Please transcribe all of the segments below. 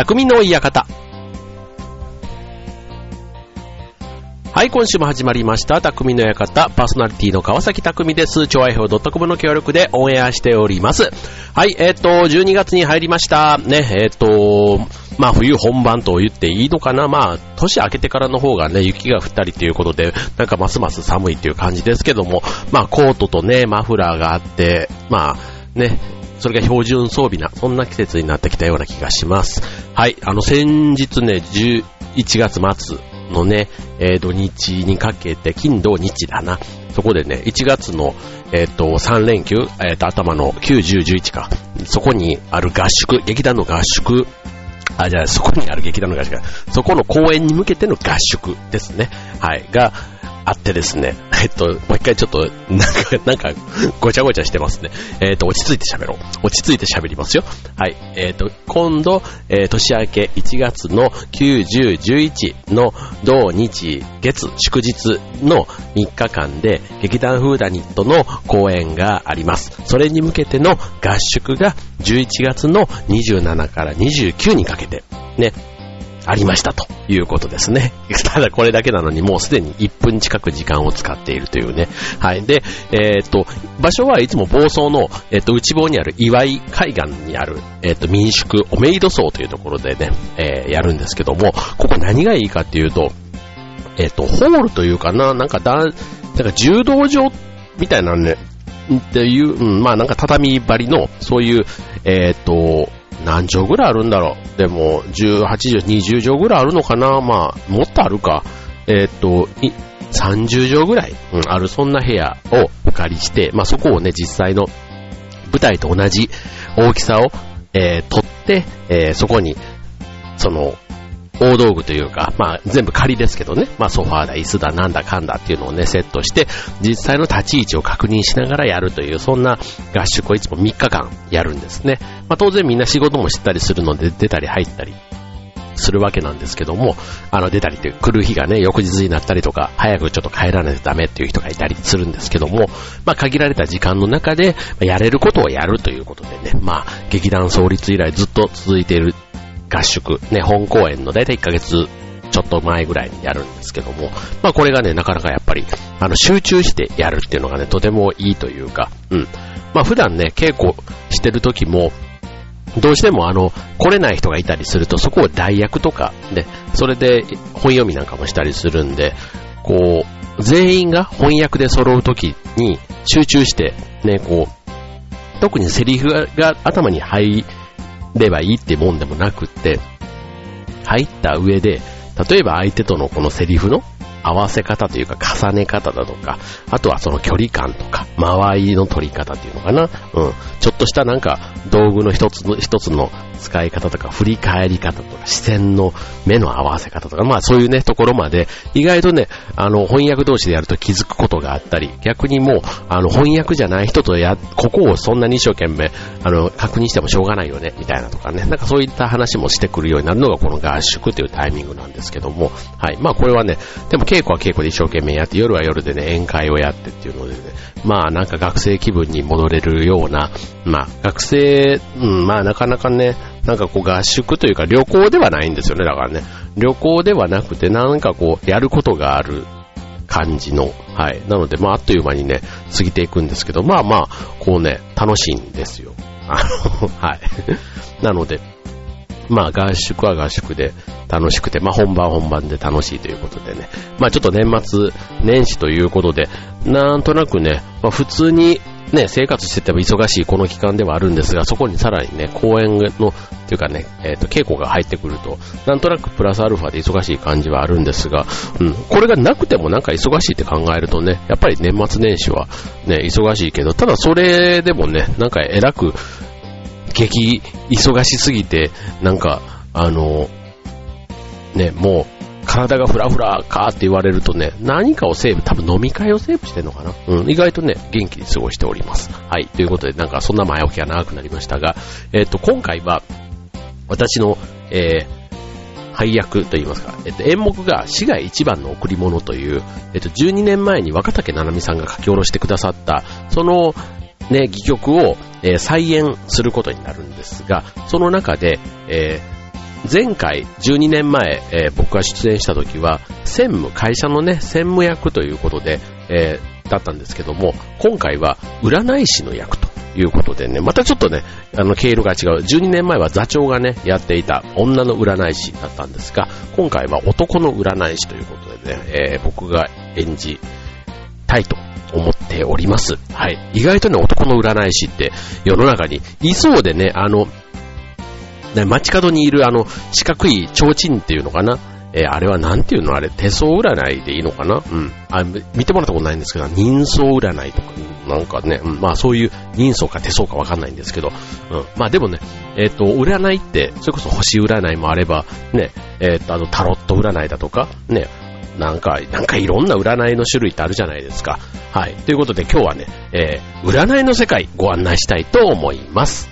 匠の館。はい、今週も始まりました。匠の館、パーソナリティの川崎匠です。超愛表 .com の協力でオンエアしております。はい、えっ、と、12月に入りました。ね、えっ、と、まあ冬本番と言っていいのかなまあ、年明けてからの方がね、雪が降ったりということで、なんかますます寒いっていう感じですけども、まあコートとね、マフラーがあって、まあ、ね、それが標準装備な、そんな季節になってきたような気がします。はい、あの先日ね、11月末のね、えー土日にかけて、金土日だな。そこでね、1月の、えっ、と、3連休、えっ、と、頭の9、10、11か。そこにある合宿、劇団の合宿、あ、じゃあ、そこにある劇団の合宿、そこの公演に向けての合宿ですね。はい。が、あってですね。えっと、もう一回ちょっと、なんか、なんか、ごちゃごちゃしてますね。えっと、落ち着いて喋ろう。落ち着いて喋りますよ。はい。えっと、今度、えー年明け1月の9、10、11の土日月祝日の3日間で劇団フーダニットの公演があります。それに向けての合宿が11月の27から29にかけてね、ありましたということですね。ただこれだけなのにもうすでに1分近く時間を使っているというね。はい。で、えーっと、場所はいつも房総の、えーっと、内房にある岩井海岸にある、えーっと、民宿、おめいど荘というところでね、えーやるんですけども、ここ何がいいかっていうと、えっ、と、ホールというかな、なんかだ、なんか柔道場みたいなね、っていう、うん、まあなんか畳張りの、そういう、えっ、と、何畳ぐらいあるんだろう。でも、18畳、20畳ぐらいあるのかなまあ、もっとあるか。えっ、と、30畳ぐらい、うん、ある、そんな部屋をお借りして、まあそこをね、実際の舞台と同じ大きさを、えー取って、えーそこに、その、大道具というか、まあ全部仮ですけどね、まあソファーだ、椅子だ、なんだかんだっていうのをね、セットして、実際の立ち位置を確認しながらやるという、そんな合宿をいつも3日間やるんですね。まあ当然みんな仕事もしてたりするので、出たり入ったりするわけなんですけども、あの出たりって来る日がね、翌日になったりとか、早くちょっと帰らないとダメっていう人がいたりするんですけども、まあ限られた時間の中で、やれることをやるということでね、まあ劇団創立以来ずっと続いている合宿、ね、本公演のだいたい1ヶ月ちょっと前ぐらいにやるんですけども、まあこれがね、なかなかやっぱり、あの、集中してやるっていうのがね、とてもいいというか、うん。まあ普段ね、稽古してる時も、どうしてもあの、来れない人がいたりすると、そこを代役とか、ね、それで本読みなんかもしたりするんで、こう、全員が翻訳で揃う時に集中して、ね、こう、特にセリフが頭に入ればいいってもんでもなくって、入った上で、例えば相手とのこのセリフの合わせ方というか重ね方だとか、あとはその距離感とか、間合いの取り方っていうのかな。うん。ちょっとしたなんか道具の一つの、一つの使い方とか、振り返り方とか、視線の目の合わせ方とか、まあそういうね、ところまで、意外とね、あの、翻訳同士でやると気づくことがあったり、逆にもう、あの、翻訳じゃない人とや、ここをそんなに一生懸命、あの、確認してもしょうがないよね、みたいなとかね、なんかそういった話もしてくるようになるのがこの合宿というタイミングなんですけども、はい。まあこれはね、でも稽古は稽古で一生懸命やって、夜は夜でね、宴会をやってっていうのでね、まあなんか学生気分に戻れるような、まあ学生、うん、まあなかなかね、なんかこう合宿というか旅行ではないんですよね、だからね。旅行ではなくて、なんかこう、やることがある感じの、はい。なので、まああっという間にね、過ぎていくんですけど、まあまあ、こうね、楽しいんですよ。あの、はい。なので、まあ合宿は合宿で楽しくて、まあ本番本番で楽しいということでね。まあちょっと年末年始ということで、なんとなくね、まあ普通にね、生活してても忙しいこの期間ではあるんですが、そこにさらにね、公演の、っていうかね、えっ、と、稽古が入ってくると、なんとなくプラスアルファで忙しい感じはあるんですが、うん、これがなくてもなんか忙しいって考えるとね、やっぱり年末年始はね、忙しいけど、ただそれでもね、なんか偉く、激忙しすぎて、なんか、あの、ね、もう、体がフラフラかって言われるとね、何かをセーブ、多分飲み会をセーブしてんのかな？うん、意外とね、元気に過ごしております。はい、ということで、なんかそんな前置きが長くなりましたが、えっ、と、今回は、私の、えー配役といいますか、えっと、演目が市街一番の贈り物という、えっと、12年前に若竹七海さんが書き下ろしてくださった、その、ね、戯曲を、えー再演することになるんですが、その中で、えー前回12年前、えー、僕が出演した時は専務、会社のね、専務役ということで、えー、だったんですけども、今回は占い師の役ということでね、またちょっとね、あの、経路が違う。12年前は座長がね、やっていた女の占い師だったんですが、今回は男の占い師ということでね、えー、僕が演じたいと思っております。はい。意外とね、男の占い師って世の中にいそうでね、あの、街角にいるあの、四角い提灯っていうのかな？えー、あれはなんていうの？あれ、手相占いでいいのかな？うん。あ、見てもらったことないんですけど、人相占いとか、なんかね、うん、まあそういう人相か手相かわかんないんですけど、うん。まあでもね、えっ、ー、と、占いって、それこそ星占いもあれば、ね、えっ、ー、と、あの、タロット占いだとか、ね、なんか、なんかいろんな占いの種類ってあるじゃないですか。はい。ということで今日はね、え、占いの世界ご案内したいと思います。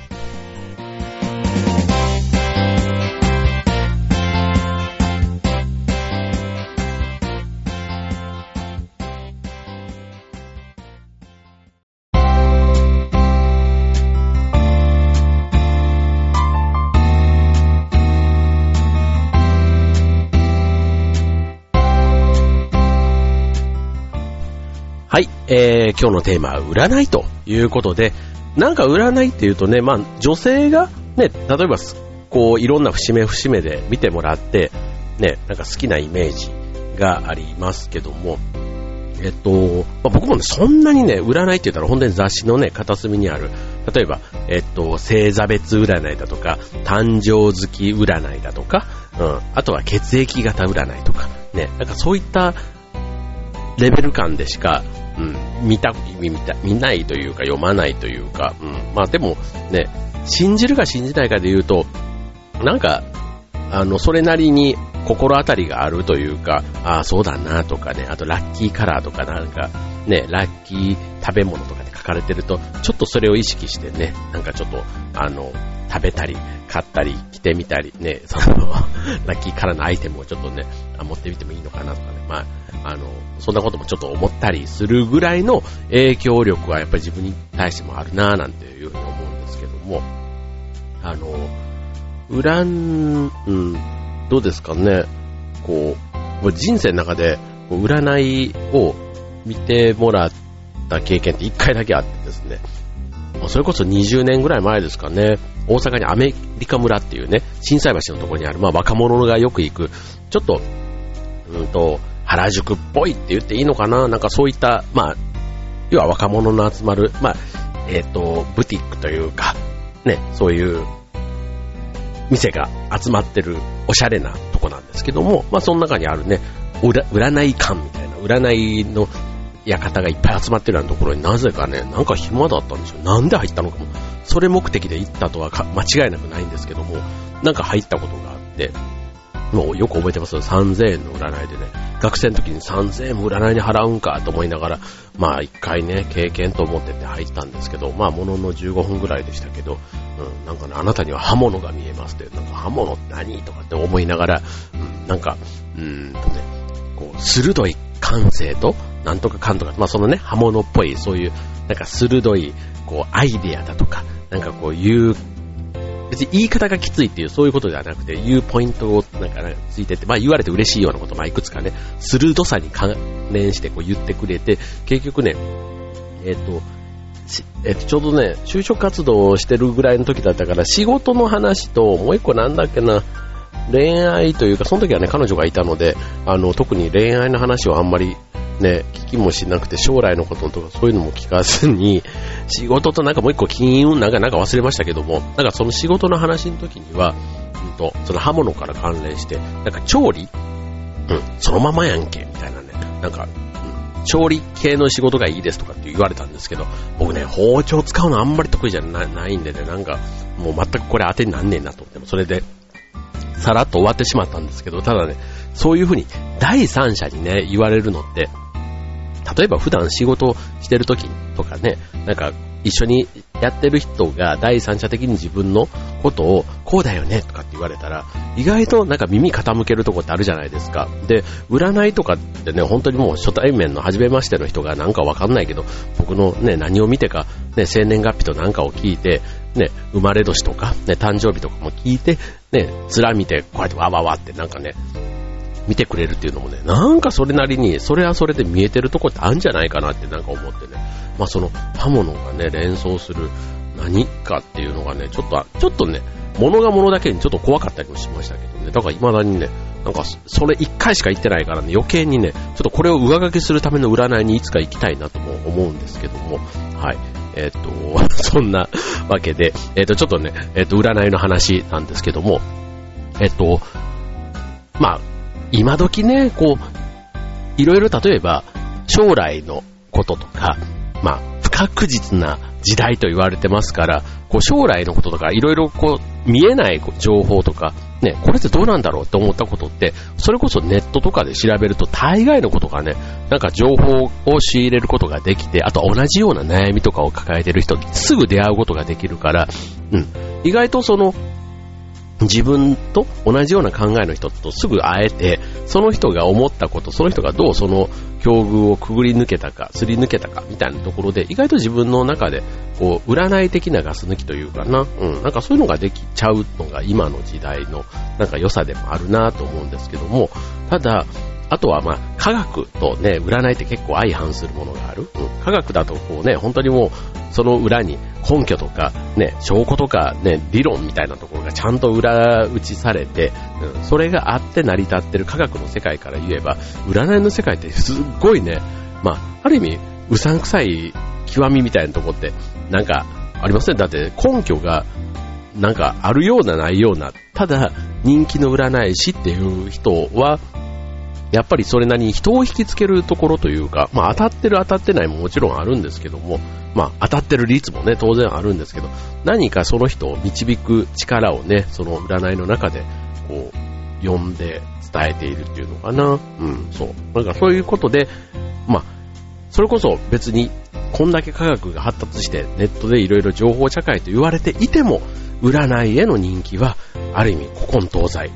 はい、えー、今日のテーマは占いということで、なんか占いっていうとね、まあ女性がね、例えばこういろんな節目節目で見てもらって、ね、なんか好きなイメージがありますけども、えっと、まあ、僕もね、そんなにね、占いって言ったら本当に雑誌のね、片隅にある、例えば、えっと、星座別占いだとか、誕生月占いだとか、うん、あとは血液型占いとか、ね、なんかそういったレベル感でしか、うん、見た、見た、見ないというか読まないというか、うん、まあでもね、信じるか信じないかで言うと、なんか、あの、それなりに心当たりがあるというか、ああ、そうだなとかね、あとラッキーカラーとかなんか、ね、ラッキー食べ物とかで書かれてると、ちょっとそれを意識してね、なんかちょっと、あの、食べたり、買ったり、着てみたり、ね、その、ラッキーカラーのアイテムをちょっとね、持ってみてもいいのかなとかね、まあ、あの、そんなこともちょっと思ったりするぐらいの影響力はやっぱり自分に対してもあるなぁなんていうふうに思うんですけども、あの、占、うん、どうですかね、こう、人生の中で占いを見てもらった経験って一回だけあってですね、それこそ20年ぐらい前ですかね、大阪にアメリカ村っていうね、震災橋のところにある、まあ若者がよく行く、ちょっと、うんと、原宿っぽいって言っていいのかな？なんかそういった、まあ、要は若者の集まる、まあ、えっ、ー、と、ブティックというか、ね、そういう店が集まってるおしゃれなとこなんですけども、まあその中にあるね、占い館みたいな、占いの館がいっぱい集まってるようなところになぜかね、なんか暇だったんですよ。なんで入ったのかも。それ目的で行ったとは間違いなくないんですけども、なんか入ったことがあって、もうよく覚えてますよ。3000円の占いでね、学生の時に3000円も占いに払うんかと思いながら、まあ一回ね、経験と思ってて入ったんですけど、まあものの15分ぐらいでしたけど、うん、なんかね、あなたには刃物が見えますって、なんか刃物って何とかって思いながら、うん、なんか、うーんとね、こう、鋭い感性と、なんとかかんとか、まあそのね、刃物っぽい、そういう、なんか鋭い、こう、アイデアだとか、なんかこう、いう別に言い方がきついっていうそういうことではなくて、言うポイントをなんか、ね、ついてって、まあ言われて嬉しいようなこと、まあいくつかね、鋭さに関連してこう言ってくれて、結局ね、えっ、ー、と、えっ、と、ちょうどね、就職活動をしてるぐらいの時だったから、仕事の話と、もう一個なんだっけな、恋愛というか、その時はね、彼女がいたので、あの、特に恋愛の話をあんまりね、聞きもしなくて将来のこととかそういうのも聞かずに、仕事となんかもう一個金運なんかなんか忘れましたけども、なんかその仕事の話の時には、うんと、その刃物から関連して、なんか調理うん、そのままやんけ、みたいなね、なんか、うん、調理系の仕事がいいですとかって言われたんですけど、僕ね、包丁使うのあんまり得意じゃないんでね、なんか、もう全くこれ当てになんねえなと。思っても、それで、さらっと終わってしまったんですけど、ただね、そういうふうに第三者にね、言われるのって、例えば普段仕事してる時とかね、なんか一緒にやってる人が第三者的に自分のことをこうだよねとかって言われたら、意外となんか耳傾けるとこってあるじゃないですか。で、占いとかってね、本当にもう初対面の初めましての人がなんかわかんないけど、僕のね、何を見てか、ね、生年月日となんかを聞いて、ね、生まれ年とか、ね、誕生日とかも聞いて、ね、面見て、こうやってわわわってなんかね、見てくれるっていうのもね、なんかそれなりに、それはそれで見えてるとこってあるんじゃないかなってなんか思ってね。まあその刃物がね、連想する何かっていうのがね、ちょっと、ちょっとね、物が物だけにちょっと怖かったりもしましたけどね。だから未だにね、なんかそれ一回しか行ってないからね、余計にね、ちょっとこれを上書きするための占いにいつか行きたいなとも思うんですけども、はい。えっ、と、そんなわけで、えっ、と、ちょっとね、えっ、と、占いの話なんですけども、えっ、と、まあ、今時ね、こう、いろいろ例えば、将来のこととか、まあ、不確実な時代と言われてますから、こう将来のこととか、いろいろこう、見えない情報とか、ね、これってどうなんだろうって思ったことって、それこそネットとかで調べると大概のことがね、なんか情報を仕入れることができて、あと同じような悩みとかを抱えてる人にすぐ出会うことができるから、うん、意外とその、自分と同じような考えの人とすぐ会えて、その人が思ったこと、その人がどうその境遇をくぐり抜けたか、すり抜けたか、みたいなところで、意外と自分の中で、こう、占い的なガス抜きというかな、うん、なんかそういうのができちゃうのが今の時代の、なんか良さでもあるなと思うんですけども、ただ、あとはまあ、科学とね、占いって結構相反するものがある。うん、科学だとこうね、本当にもう、その裏に根拠とか、ね、証拠とか、ね、理論みたいなところがちゃんと裏打ちされて、うん、それがあって成り立ってる科学の世界から言えば、占いの世界ってすっごいね、まあ、ある意味、うさんくさい極みみたいなとこって、なんか、ありません？だって根拠が、なんかあるようなないような、ただ人気の占い師っていう人は、やっぱりそれなりに人を引きつけるところというか、まあ当たってる当たってないももちろんあるんですけども、まあ当たってる率もね、当然あるんですけど、何かその人を導く力をね、その占いの中で、こう、読んで伝えているっていうのかな。うん、そう。なんかそういうことで、まあ、それこそ別に、こんだけ科学が発達してネットでいろいろ情報社会と言われていても、占いへの人気は、ある意味古今東西、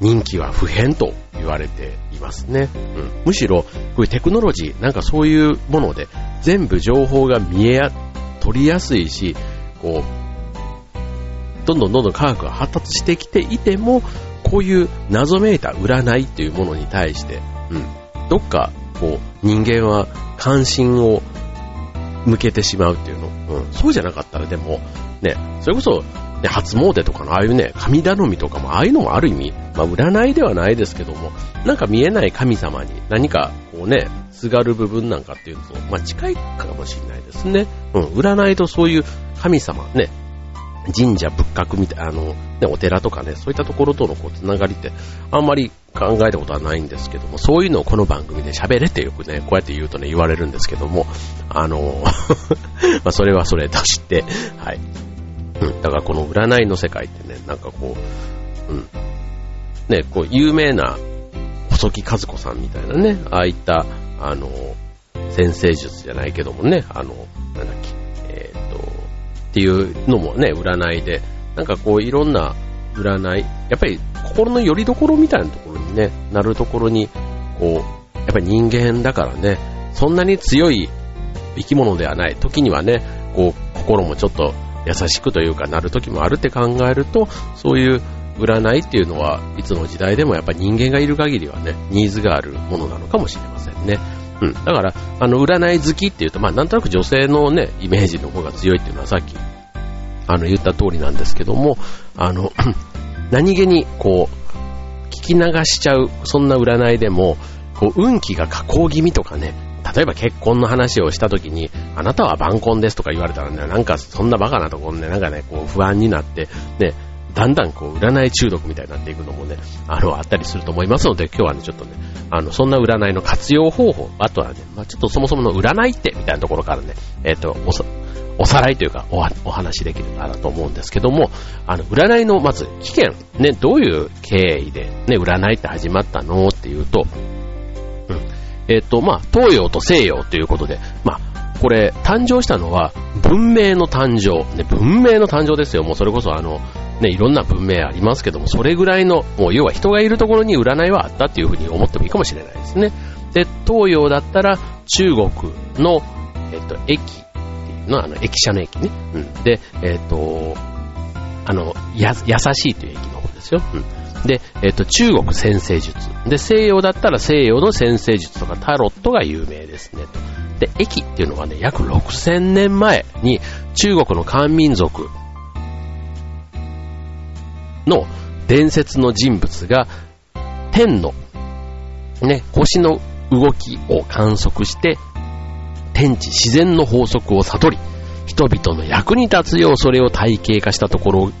人気は不変と言われていますね。うん、むしろ、こういうテクノロジー、なんかそういうもので、全部情報が見えや、取りやすいし、こう、どんどんどんどん科学が発達してきていても、こういう謎めいた占いっていうものに対して、うん、どっか、こう、人間は関心を向けてしまうっていうの。うん、そうじゃなかったらでも、ね、それこそで、初詣とかのああいうね、神頼みとかも、ああいうのもある意味、まあ、占いではないですけども、なんか見えない神様に何か、こうね、すがる部分なんかっていうと、まあ、近いかもしれないですね。うん、占いとそういう神様、ね、神社仏閣みたい、あの、ね、お寺とかね、そういったところとのこう、つながりって、あんまり考えたことはないんですけども、そういうのをこの番組で喋れってよくね、こうやって言うとね、言われるんですけども、あの、まあ、それはそれとして、はい。うん。だからこの占いの世界ってね、なんかこう、うん。ね、こう、有名な細木和子さんみたいなね、ああいった、あの、先生術じゃないけどもね、あの、なんだっけ、えー、っと、っていうのもね、占いで、なんかこう、いろんな占い、やっぱり心の拠り所みたいなところにね、なるところに、こう、やっぱり人間だからね、そんなに強い生き物ではない。時にはね、こう、心もちょっと優しくというかなる時もあるって考えると、そういう占いっていうのはいつの時代でもやっぱり人間がいる限りはね、ニーズがあるものなのかもしれませんね。うん。だから、あの、占い好きっていうと、まあ、なんとなく女性のね、イメージの方が強いっていうのはさっき、あの、言った通りなんですけども、あの、何気に、こう、聞き流しちゃう、そんな占いでも、こう、運気が下降気味とかね、例えば結婚の話をした時に、あなたは晩婚ですとか言われたらね、なんかそんなバカなところね、なんかね、こう不安になって、ね、だんだんこう占い中毒みたいになっていくのもね、あの、あったりすると思いますので、今日はね、ちょっとね、あの、そんな占いの活用方法、あとはね、まあ、ちょっとそもそもの占いってみたいなところからね、えっ、ー、と、おさらいというかお、お話できるかなと思うんですけども、あの、占いのまず期限、ね、どういう経緯でね、占いって始まったのっていうと、えっ、と、まあ、東洋と西洋ということで、まあ、これ、誕生したのは、文明の誕生。ね、文明の誕生ですよ。もうそれこそあの、ね、いろんな文明ありますけども、それぐらいの、もう要は人がいるところに占いはあったっていうふうに思ってもいいかもしれないですね。で、東洋だったら、中国の、えっ、と、駅っていうのは、あの、駅舎の駅ね。うん。で、えっ、と、あの、や、優しいという駅の方ですよ。うん、で、えっ、と、中国先生術。で、西洋だったら西洋の先生術とかタロットが有名ですね。で、駅っていうのはね、約6000年前に中国の漢民族の伝説の人物が天の、ね、星の動きを観測して、天地自然の法則を悟り、人々の役に立つようそれを体系化したところ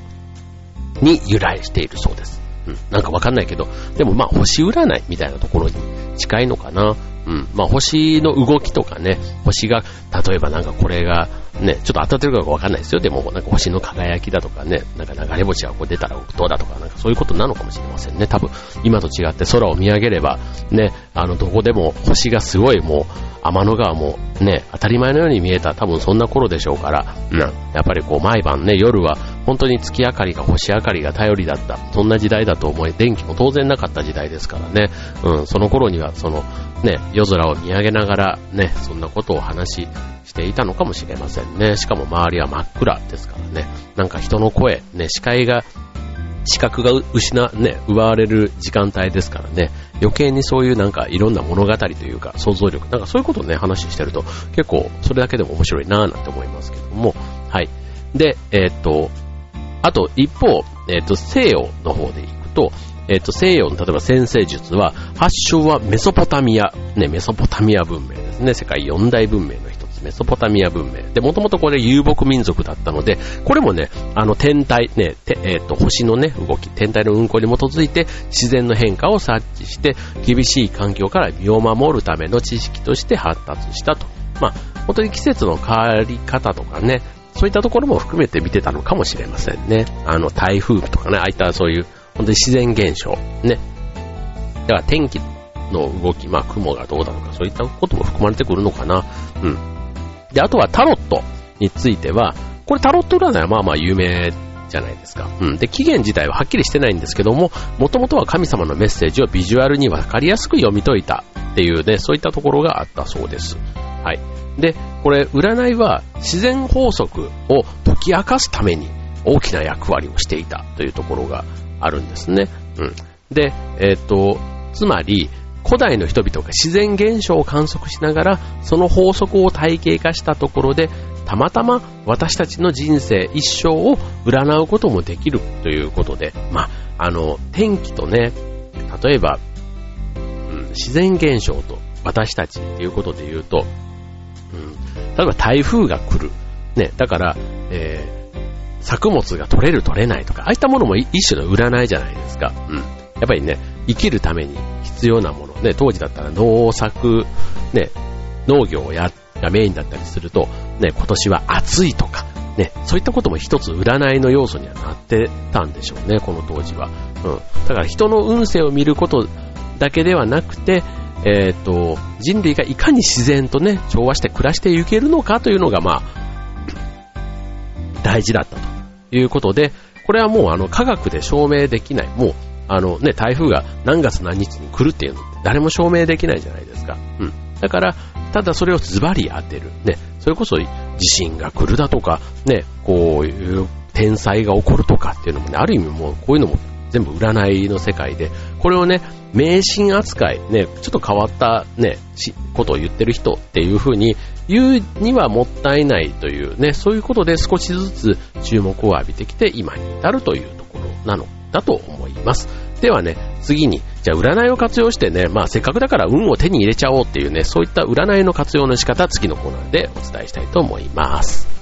に由来しているそうです。うん、なんかわかんないけど、でもまあ星占いみたいなところに近いのかな。うん。まあ星の動きとかね、星が、例えばなんかこれが、ね、ちょっと当たってるかわかんないですよ。でも、なんか星の輝きだとかね、なんか流れ星がこう出たらどうだとか、なんかそういうことなのかもしれませんね。多分、今と違って空を見上げれば、ね、あの、どこでも星がすごいもう、天の川もね、当たり前のように見えた多分そんな頃でしょうから、うん。やっぱりこう毎晩ね、夜は本当に月明かりが星明かりが頼りだった。そんな時代だと思い、電気も当然なかった時代ですからね。うん、その頃にはその、ね、夜空を見上げながらね、そんなことを話していたのかもしれませんね。しかも周りは真っ暗ですからね。なんか人の声、ね、視界が、視覚が失、ね、奪われる時間帯ですからね。余計にそういうなんかいろんな物語というか想像力、なんかそういうことをね、話してると結構それだけでも面白いなぁなんて思いますけども。はい。で、えー、っと、あと一方、えー、と、西洋の方でいくと、えっ、と、西洋の例えば先生術は、発祥はメソポタミア、ね、メソポタミア文明ですね。世界四大文明の一つ、メソポタミア文明。で、もともとこれ遊牧民族だったので、これもね、あの天体、ね、えっ、と、星のね、動き、天体の運行に基づいて自然の変化を察知して、厳しい環境から身を守るための知識として発達したと。まあ、本当に季節の変わり方とかね、そういったところも含めて見てたのかもしれませんね。あの、台風とかね、ああいったそういう本当に自然現象。ね。だから天気の動き、まあ雲がどうだとか、そういったことも含まれてくるのかな。うん。で、あとはタロットについては、これタロット占いはまあまあ有名じゃないですか。うん。で、期限自体ははっきりしてないんですけども、もともとは神様のメッセージをビジュアルにわかりやすく読み解いたっていうね、そういったところがあったそうです。はい。で、これ、占いは自然法則を解き明かすために大きな役割をしていたというところがあるんですね。うん。で、えっ、と、つまり、古代の人々が自然現象を観測しながら、その法則を体系化したところで、たまたま私たちの人生一生を占うこともできるということで、まあ、あの、天気とね、例えば、うん、自然現象と私たちっていうことで言うと、うん、例えば台風が来る。ね、だから、えー作物が取れる取れないとか、ああいったものも一種の占いじゃないですか。うん。やっぱりね、生きるために必要なもの、ね、当時だったら農作、ね、農業をや、がメインだったりすると、ね、今年は暑いとか、ね、そういったことも一つ占いの要素にはなってたんでしょうね、この当時は。うん。だから人の運勢を見ることだけではなくて、えっ、ー、と、人類がいかに自然とね、調和して暮らしていけるのかというのが、まあ、大事だったということで、これはもうあの科学で証明できない。もう、あのね、台風が何月何日に来るっていうのって誰も証明できないじゃないですか。うん。だから、ただそれをズバリ当てる。ね。それこそ地震が来るだとか、ね、こういう天災が起こるとかっていうのもね、ある意味もうこういうのも全部占いの世界で、これをね、迷信扱い、ね、ちょっと変わったね、ことを言ってる人っていう風に言うにはもったいないというね、そういうことで少しずつ注目を浴びてきて今に至るというところなのだと思います。ではね、次に、じゃあ占いを活用してね、まあせっかくだから運を手に入れちゃおうっていうね、そういった占いの活用の仕方、次のコーナーでお伝えしたいと思います。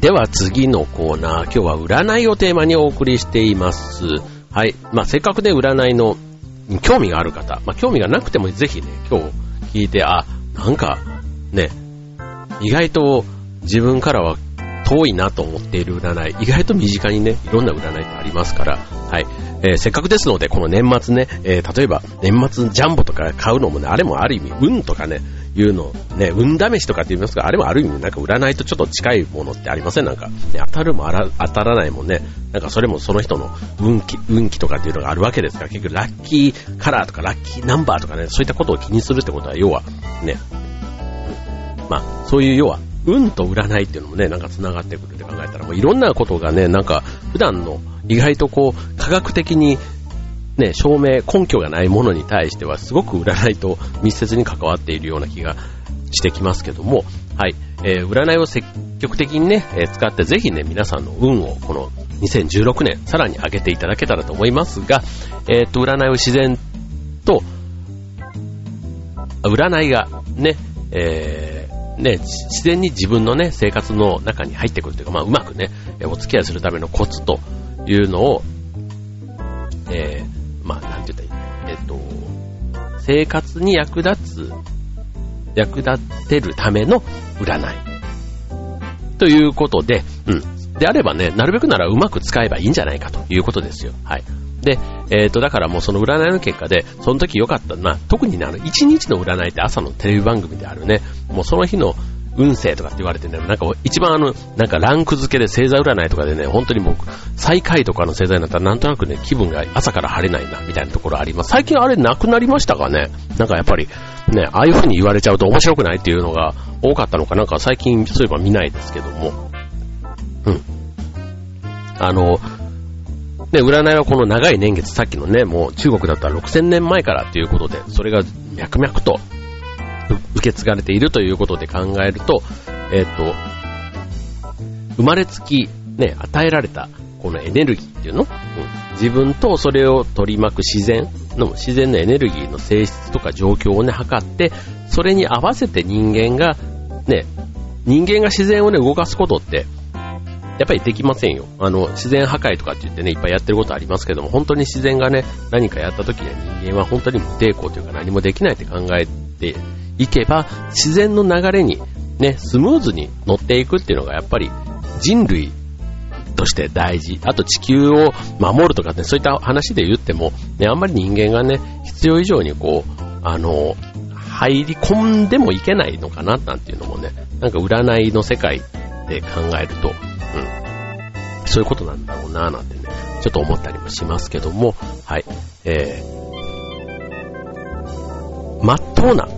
では次のコーナー、今日は占いをテーマにお送りしています。はい。まあ、せっかくね、占いの興味がある方、まあ、興味がなくてもぜひね、今日聞いて、あ、なんか、ね、意外と自分からは遠いなと思っている占い、意外と身近にね、いろんな占いってありますから、はい。えー、せっかくですので、この年末ね、えー、例えば年末ジャンボとか買うのもね、あれもある意味、運とかね、いうの、ね、運試しとかって言いますが、あれもある意味なんか占いとちょっと近いものってありません？なんか、ね、当たるもあら当たらないもんね、なんかそれもその人の運気、運気とかっていうのがあるわけですから、結局ラッキーカラーとかラッキーナンバーとかね、そういったことを気にするってことは、要は、ね、まあ、そういう要は、運と占いっていうのもね、なんか繋がってくるって考えたら、もういろんなことがね、なんか普段の意外とこう、科学的にね、証明、根拠がないものに対してはすごく占いと密接に関わっているような気がしてきますけども、はい、えー、占いを積極的にね、えー、使ってぜひね、皆さんの運をこの2016年さらに上げていただけたらと思いますが、えー、っと、占いを自然と、占いがね、えー、ね、自然に自分のね、生活の中に入ってくるというか、まあ、うまくね、お付き合いするためのコツというのを、えー、まあ、なんて言ったらいい？えっと、生活に役立つ、役立てるための占い。ということで、うん。であればね、なるべくならうまく使えばいいんじゃないかということですよ。はい。で、えっ、ー、と、だからもうその占いの結果で、その時良かった、まあ、特にね、あの、1日の占いって朝のテレビ番組であるね、もうその日の運勢とかって言われてね、なんか一番あの、なんかランク付けで星座占いとかでね、本当にもう、最下位とかの星座になったらなんとなくね、気分が朝から晴れないな、みたいなところあります。最近あれなくなりましたかね？なんかやっぱり、ね、ああいう風に言われちゃうと面白くないっていうのが多かったのかな？んか最近そういえば見ないですけども。うん。あの、ね、占いはこの長い年月、さっきのね、もう中国だったら6000年前からっていうことで、それが脈々と受け継がれているということで考えると、えっ、と、生まれつき、ね、与えられた、このエネルギーっていうの、うん、自分とそれを取り巻く自然の、自然のエネルギーの性質とか状況をね、測って、それに合わせて人間が、ね、人間が自然をね、動かすことって、やっぱりできませんよ。あの、自然破壊とかって言ってね、いっぱいやってることありますけども、本当に自然がね、何かやった時には人間は本当に無抵抗というか何もできないって考えていけば、自然の流れにね、スムーズに乗っていくっていうのがやっぱり人類として大事。あと地球を守るとかね、そういった話で言っても、ね、あんまり人間がね、必要以上にこう、あの、入り込んでもいけないのかななんていうのもね、なんか占いの世界で考えると、うん、そういうことなんだろうななんてね、ちょっと思ったりもしますけども、はい、えー、まっとうな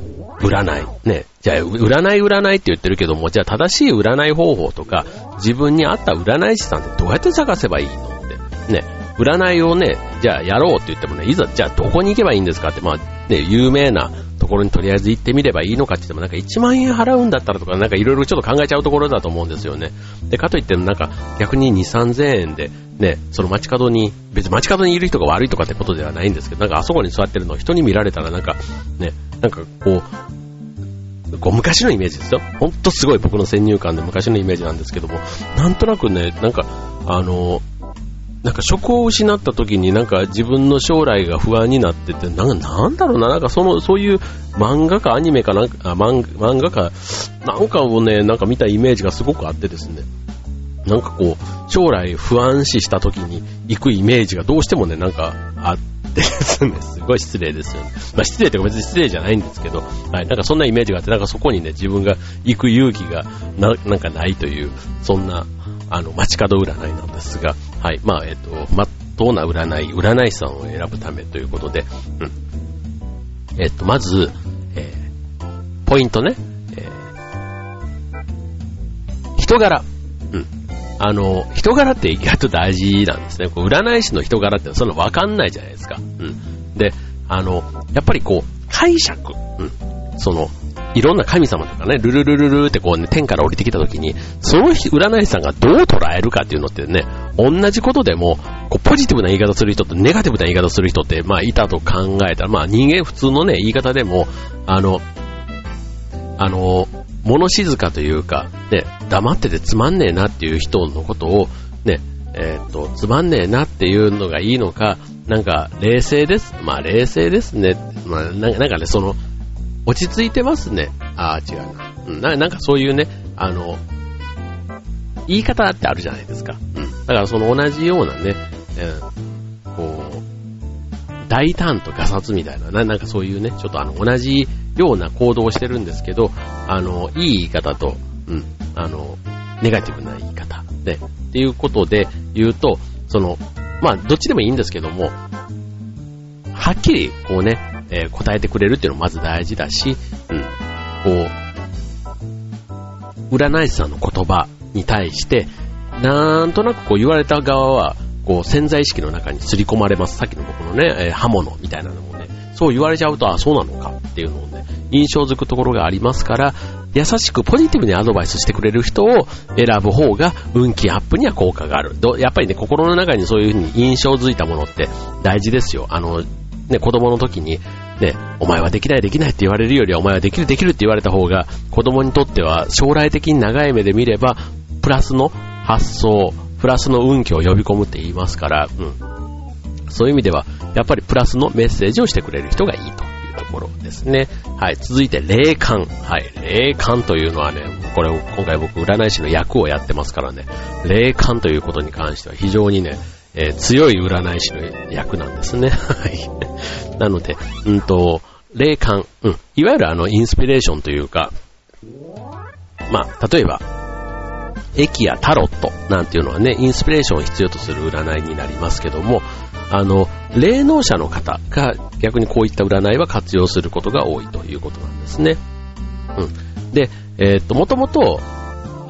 占い。ね。じゃあ、占い占いって言ってるけども、じゃあ正しい占い方法とか、自分に合った占い師さんってどうやって探せばいいのって。ね。占いをね、じゃあやろうって言ってもね、いざ、じゃあどこに行けばいいんですかって、まあ、ね、有名なところにとりあえず行ってみればいいのかって言っても、なんか1万円払うんだったらとか、なんかいろいろちょっと考えちゃうところだと思うんですよね。で、かといってもなんか逆に2、3000円で、ね、その街角に、別に街角にいる人が悪いとかってことではないんですけど、なんかあそこに座ってるのを人に見られたらなんか、ね、なんかこう、こう昔のイメージですよ。ほんとすごい僕の先入観で昔のイメージなんですけども、なんとなくね、なんか、あの、なんか職を失った時になんか自分の将来が不安になってて、なんかなんだろうな、なんかその、そういう漫画かアニメかなんか、あ漫漫画か、なんかをね、なんか見たイメージがすごくあってですね。なんかこう、将来不安視した時に行くイメージがどうしてもね、なんかあってですね、すごい失礼ですよね。まあ失礼というか別に失礼じゃないんですけど、はい、なんかそんなイメージがあって、なんかそこにね、自分が行く勇気がな、なんかないという、そんな、あの、街角占いなんですが、はい、まあ、えっ、と、まっとうな占い、占い師さんを選ぶためということで、うん。えっ、と、まず、えー、ポイントね、えー、人柄。あの、人柄って意外と大事なんですね。こう占い師の人柄ってそんなわかんないじゃないですか。うん。で、あの、やっぱりこう、解釈。うん。その、いろんな神様とかね、ルルルルルってこうね、天から降りてきた時に、その占い師さんがどう捉えるかっていうのってね、同じことでも、こうポジティブな言い方する人とネガティブな言い方する人って、まあいたと考えたら、まあ人間普通のね、言い方でも、あの、あの、物静かというか、ね、黙っててつまんねえなっていう人のことを、ね、えー、っと、つまんねえなっていうのがいいのか、なんか、冷静です。まあ、冷静ですね。まあ、なんかね、その、落ち着いてますね。ああ、違うな。うんな。なんかそういうね、あの、言い方ってあるじゃないですか。うん。だからその同じようなね、うん、こう、大胆とガサツみたいな、ななんかそういうね、ちょっとあの、同じような行動をしてるんですけど、あの、いい言い方と、うん、あの、ネガティブな言い方で、っていうことで言うと、その、まあ、どっちでもいいんですけども、はっきり、こうね、えー、答えてくれるっていうのもまず大事だし、うん、こう、占い師さんの言葉に対して、なんとなくこう言われた側は、こう潜在意識の中に刷り込まれます。さっきの僕のね、えー、刃物みたいなのも、そう言われちゃうと、あ、そうなのかっていうのをね、印象づくところがありますから、優しくポジティブにアドバイスしてくれる人を選ぶ方が運気アップには効果がある。やっぱりね、心の中にそういうふうに印象づいたものって大事ですよ。あの、ね、子供の時に、ね、お前はできないできないって言われるよりはお前はできるできるって言われた方が子供にとっては将来的に長い目で見ればプラスの発想、プラスの運気を呼び込むって言いますから、うん。そういう意味では、やっぱりプラスのメッセージをしてくれる人がいいというところですね。はい。続いて、霊感。はい。霊感というのはね、これ、今回僕、占い師の役をやってますからね、霊感ということに関しては非常にね、えー、強い占い師の役なんですね。はい。なので、うんと、霊感、うん。いわゆるあの、インスピレーションというか、まあ、例えば、駅やタロットなんていうのはね、インスピレーションを必要とする占いになりますけども、あの、霊能者の方が逆にこういった占いは活用することが多いということなんですね。うん。で、えー、っと、もともと、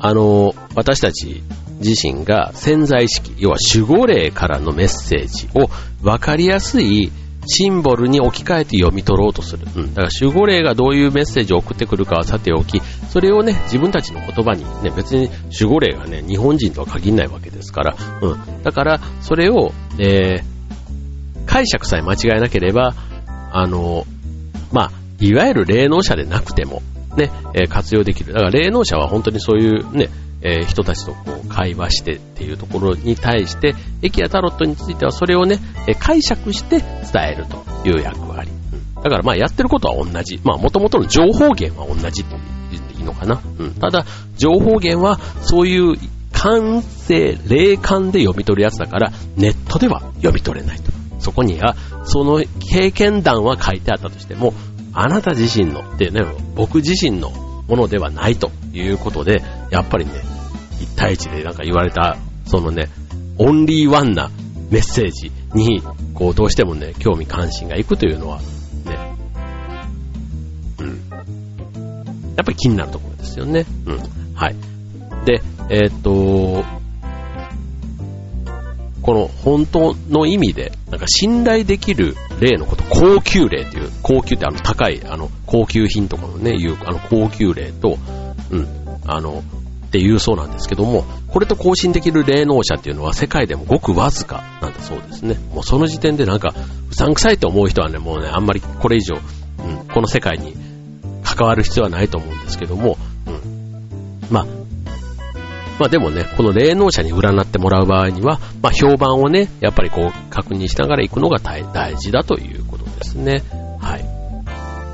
あの、私たち自身が潜在意識、要は守護霊からのメッセージを分かりやすいシンボルに置き換えて読み取ろうとする。うん。だから守護霊がどういうメッセージを送ってくるかはさておき、それをね、自分たちの言葉に、ね、別に守護霊がね、日本人とは限らないわけですから、うん。だから、それを、えー、解釈さえ間違えなければ、あの、まあ、いわゆる霊能者でなくても、ね、え、活用できる。だから霊能者は本当にそういうね、えー、人たちとこう会話してっていうところに対して、駅やタロットについてはそれをね、え、解釈して伝えるという役割。うん、だからまあやってることは同じ。まあ元々の情報源は同じと言っていいのかな。うん、ただ、情報源はそういう感性、霊感で読み取るやつだから、ネットでは読み取れないと。そこには、その経験談は書いてあったとしても、あなた自身のってね、僕自身のものではないということで、やっぱりね、1対1でなんか言われた、そのね、オンリーワンなメッセージに、こう、どうしてもね、興味関心がいくというのは、ね、うん。やっぱり気になるところですよね。うん。はい。で、えー、っと、この本当の意味で、なんか信頼できる例のこと、高級例っていう、高級ってあの高い、あの、高級品とかのね、いう、あの、高級例と、うん、あの、っていうそうなんですけども、これと更新できる霊能者っていうのは世界でもごくわずかなんだそうですね。もうその時点でなんか、うさんくさいと思う人はね、もうね、あんまりこれ以上、うん、この世界に関わる必要はないと思うんですけども、うん。まあ、まあでもね、この霊能者に占ってもらう場合には、まあ評判をね、やっぱりこう確認しながら行くのが大事だということですね。はい。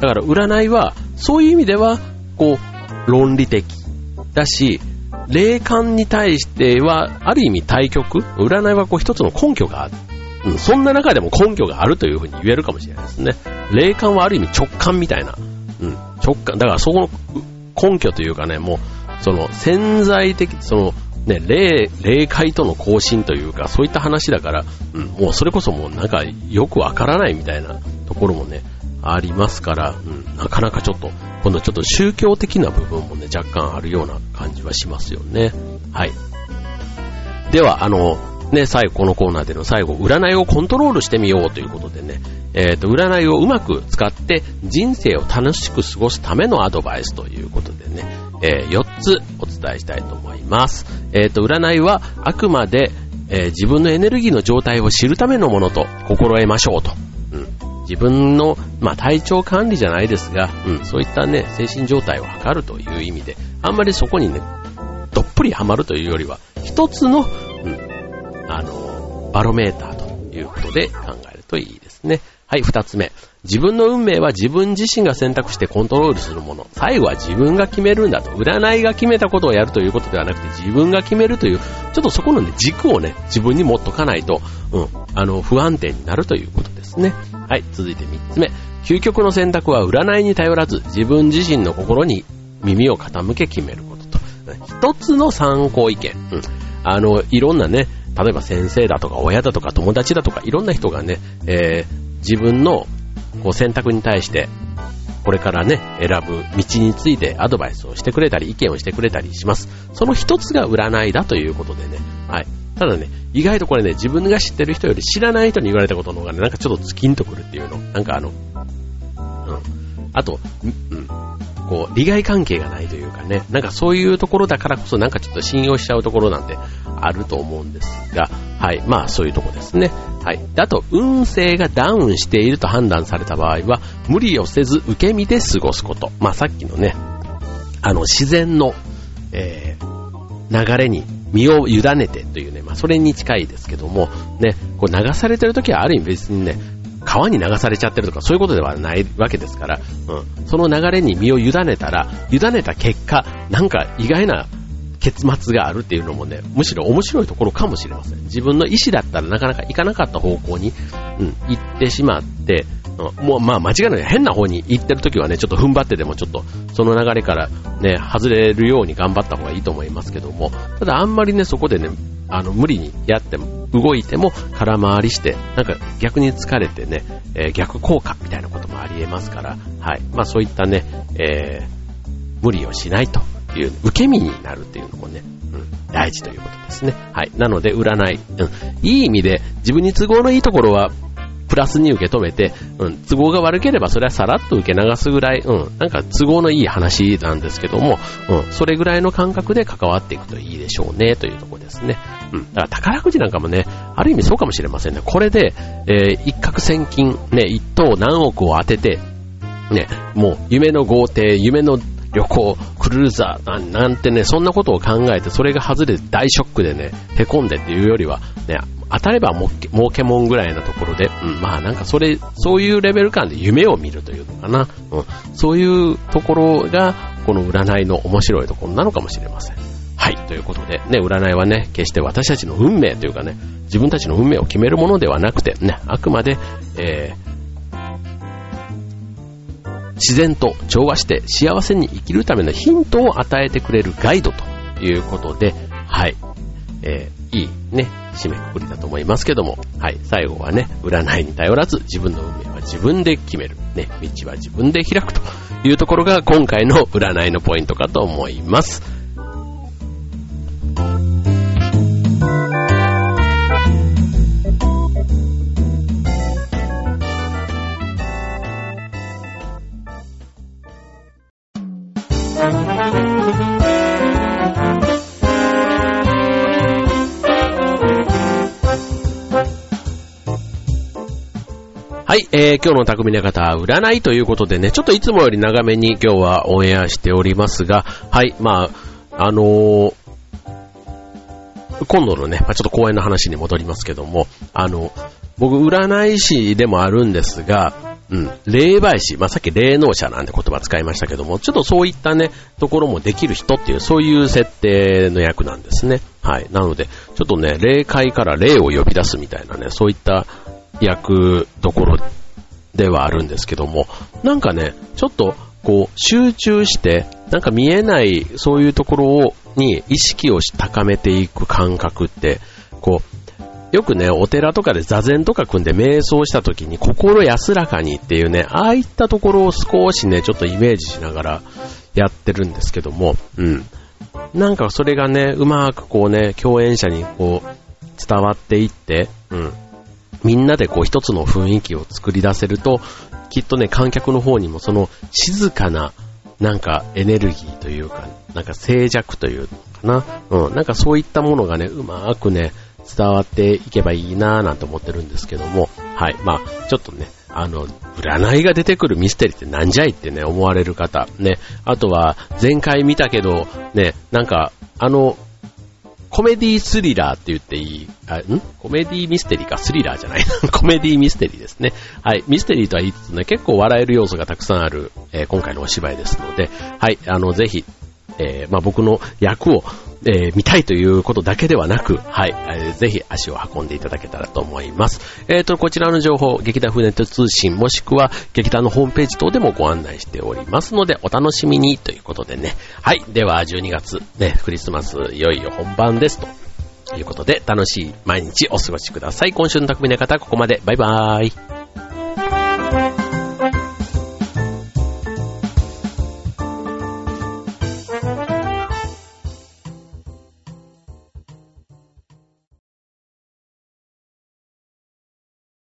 だから占いは、そういう意味では、こう、論理的だし、霊感に対しては、ある意味対極占いはこう一つの根拠がある。うん、そんな中でも根拠があるというふうに言えるかもしれないですね。霊感はある意味直感みたいな。うん、直感。だからそこの根拠というかね、もう、その潜在的、そのね、霊、霊界との交信というか、そういった話だから、うん、もうそれこそもうなんかよくわからないみたいなところもね、ありますから、うん、なかなかちょっと、今度ちょっと宗教的な部分もね、若干あるような感じはしますよね。はい。では、あの、ね、最後、このコーナーでの最後、占いをコントロールしてみようということでね、えっ、ー、と、占いをうまく使って人生を楽しく過ごすためのアドバイスということでね、えー、4つお伝えしたいと思います。えっ、ー、と、占いはあくまで、えー、自分のエネルギーの状態を知るためのものと心得ましょうと。うん、自分の、まあ、体調管理じゃないですが、うん、そういったね、精神状態を測るという意味で、あんまりそこにね、どっぷりハマるというよりは、一つの、うん、あの、バロメーターということで考えるといいです。ね。はい、二つ目。自分の運命は自分自身が選択してコントロールするもの。最後は自分が決めるんだと。占いが決めたことをやるということではなくて自分が決めるという、ちょっとそこのね、軸をね、自分に持っとかないと、うん、あの、不安定になるということですね。はい、続いて三つ目。究極の選択は占いに頼らず、自分自身の心に耳を傾け決めることと。一つの参考意見。うん。あの、いろんなね、例えば先生だとか親だとか友達だとかいろんな人がね、えー、自分のこう選択に対して、これからね、選ぶ道についてアドバイスをしてくれたり、意見をしてくれたりします。その一つが占いだということでね、はい。ただね、意外とこれね、自分が知ってる人より知らない人に言われたことの方がね、なんかちょっとズキンとくるっていうの。なんかあの、うん。あと、うん、こう、利害関係がないというかね、なんかそういうところだからこそなんかちょっと信用しちゃうところなんてあると思うんですが、はい、まあそういうとこですね。はい。あと、運勢がダウンしていると判断された場合は、無理をせず受け身で過ごすこと。まあさっきのね、あの、自然の、えー、流れに身を委ねてというね、まあそれに近いですけども、ね、こう流されてる時はある意味別にね、川に流されちゃってるとかそういうことではないわけですから、うん、その流れに身を委ねたら、委ねた結果、なんか意外な結末があるっていうのもね、むしろ面白いところかもしれません。自分の意思だったらなかなか行かなかった方向に、うん、行ってしまって、うん、もうまあ間違いない変な方に行ってる時はね、ちょっと踏ん張ってでもちょっとその流れからね、外れるように頑張った方がいいと思いますけども、ただあんまりね、そこでね、あの、無理にやっても、動いても空回りして、なんか逆に疲れてね、えー、逆効果みたいなこともあり得ますから、はい。まあそういったね、えー、無理をしないという、受け身になるっていうのもね、うん、大事ということですね。はい。なので、占い、うん、いい意味で自分に都合のいいところはプラスに受け止めて、うん、都合が悪ければそれはさらっと受け流すぐらい、うん、なんか都合のいい話なんですけども、うん、それぐらいの感覚で関わっていくといいでしょうね、というとこですね。うん、だから宝くじなんかもね、ある意味そうかもしれませんね。これで、えー、一攫千金、ね、一等何億を当てて、ね、もう夢の豪邸、夢の旅行、クルーザーなんてね、そんなことを考えて、それが外れて大ショックでね、凹んでっていうよりは、ね、当たれば儲けもんぐらいなところで、うん、まあなんかそれ、そういうレベル感で夢を見るというのかな。うん、そういうところが、この占いの面白いところなのかもしれません。はい、ということで、ね、占いはね、決して私たちの運命というかね、自分たちの運命を決めるものではなくて、ね、あくまで、えー、自然と調和して幸せに生きるためのヒントを与えてくれるガイドということで、はい、えー、いいね、締めくくりだと思いますけども、はい、最後はね、占いに頼らず自分の運命は自分で決める。ね、道は自分で開くというところが今回の占いのポイントかと思います。はい、えー、今日の匠の方、占いということでね、ちょっといつもより長めに今日はオンエアしておりますが、はい、まあ、あのー、今度のね、まあ、ちょっと公演の話に戻りますけども、あの、僕、占い師でもあるんですが、うん、霊媒師、まあ、さっき霊能者なんて言葉使いましたけども、ちょっとそういったね、ところもできる人っていう、そういう設定の役なんですね。はい。なので、ちょっとね、霊界から霊を呼び出すみたいなね、そういった役どころではあるんですけども、なんかね、ちょっとこう集中して、なんか見えないそういうところをに意識を高めていく感覚って、こう、よくね、お寺とかで座禅とか組んで瞑想した時に心安らかにっていうね、ああいったところを少しね、ちょっとイメージしながらやってるんですけども、うん。なんかそれがね、うまくこうね、共演者にこう、伝わっていって、うん。みんなでこう一つの雰囲気を作り出せると、きっとね、観客の方にもその静かな、なんかエネルギーというか、なんか静寂というのかな。うん、なんかそういったものがね、うまくね、伝わっていけばいいなぁなんて思ってるんですけども、はい。まあ、ちょっとね、あの、占いが出てくるミステリーってなんじゃいってね、思われる方。ね。あとは、前回見たけど、ね、なんか、あの、コメディスリラーって言っていい、あ、ん？コメディミステリーか、スリラーじゃない。コメディミステリーですね。はい。ミステリーとは言いつつね、結構笑える要素がたくさんある、えー、今回のお芝居ですので、はい。あの、ぜひ、えー、まあ、僕の役を、えー、見たいということだけではなく、はい、えー、ぜひ足を運んでいただけたらと思います。えっ、ー、と、こちらの情報、劇団風ネット通信、もしくは劇団のホームページ等でもご案内しておりますので、お楽しみにということでね。はい、では12月、ね、クリスマス、いよいよ本番ですと。いうことで、楽しい毎日お過ごしください。今週の匠の方、ここまで。バイバーイ。